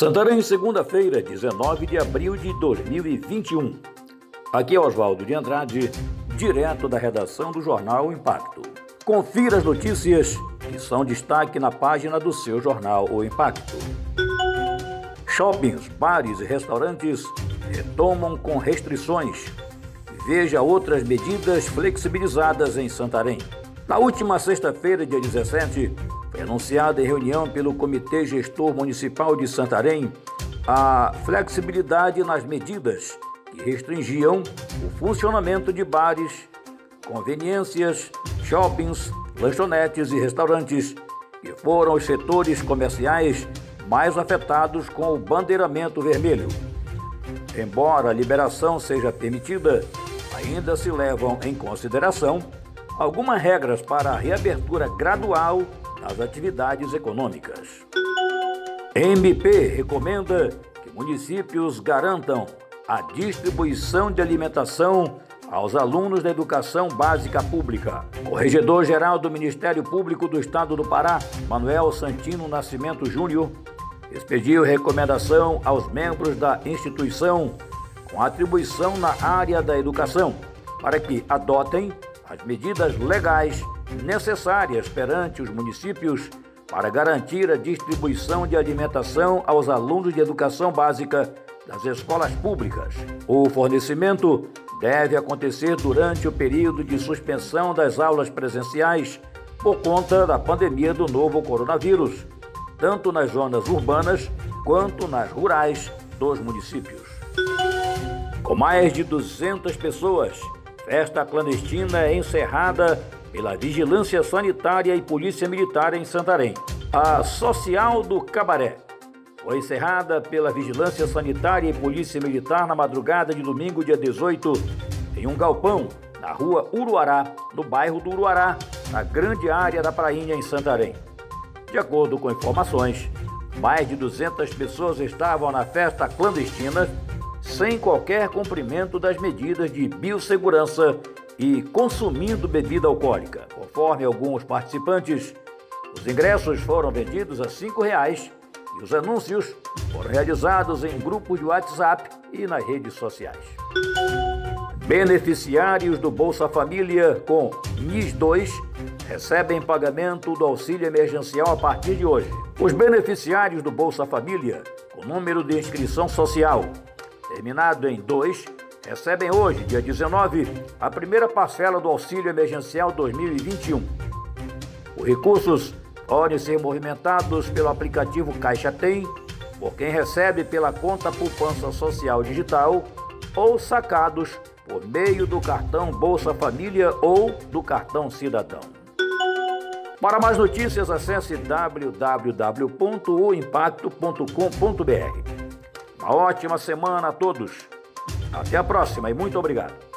Santarém, segunda-feira, 19 de abril de 2021. Aqui é Oswaldo de Andrade, direto da redação do jornal Impacto. Confira as notícias que são destaque na página do seu jornal O Impacto. Shoppings, bares e restaurantes retomam com restrições. Veja outras medidas flexibilizadas em Santarém. Na última sexta-feira, dia 17, foi anunciada em reunião pelo Comitê Gestor Municipal de Santarém a flexibilidade nas medidas que restringiam o funcionamento de bares, conveniências, shoppings, lanchonetes e restaurantes, que foram os setores comerciais mais afetados com o bandeiramento vermelho. Embora a liberação seja permitida, ainda se levam em consideração algumas regras para a reabertura gradual das atividades econômicas. MP recomenda que municípios garantam a distribuição de alimentação aos alunos da educação básica pública. Corregedor-geral do Ministério Público do Estado do Pará, Manuel Santino Nascimento Júnior, expediu recomendação aos membros da instituição com atribuição na área da educação para que adotem as medidas legais necessárias perante os municípios para garantir a distribuição de alimentação aos alunos de educação básica das escolas públicas. O fornecimento deve acontecer durante o período de suspensão das aulas presenciais por conta da pandemia do novo coronavírus, tanto nas zonas urbanas quanto nas rurais dos municípios. Com mais de 200 pessoas, festa clandestina é encerrada pela Vigilância Sanitária e Polícia Militar em Santarém. A Social do Cabaré foi encerrada pela Vigilância Sanitária e Polícia Militar na madrugada de domingo, dia 18, em um galpão na rua Uruará, no bairro do Uruará, na grande área da Prainha, em Santarém. De acordo com informações, mais de 200 pessoas estavam na festa clandestina sem qualquer cumprimento das medidas de biossegurança e consumindo bebida alcoólica. Conforme alguns participantes, os ingressos foram vendidos a R$ 5,00 e os anúncios foram realizados em grupos de WhatsApp e nas redes sociais. Beneficiários do Bolsa Família com NIS 2 recebem pagamento do auxílio emergencial a partir de hoje. Os beneficiários do Bolsa Família, com número de inscrição social terminado em 2, recebem hoje, dia 19, a primeira parcela do auxílio emergencial 2021. Os recursos podem ser movimentados pelo aplicativo Caixa Tem, por quem recebe pela conta Poupança Social Digital ou sacados por meio do cartão Bolsa Família ou do cartão Cidadão. Para mais notícias, acesse www.oimpacto.com.br. Uma ótima semana a todos. Até a próxima e muito obrigado.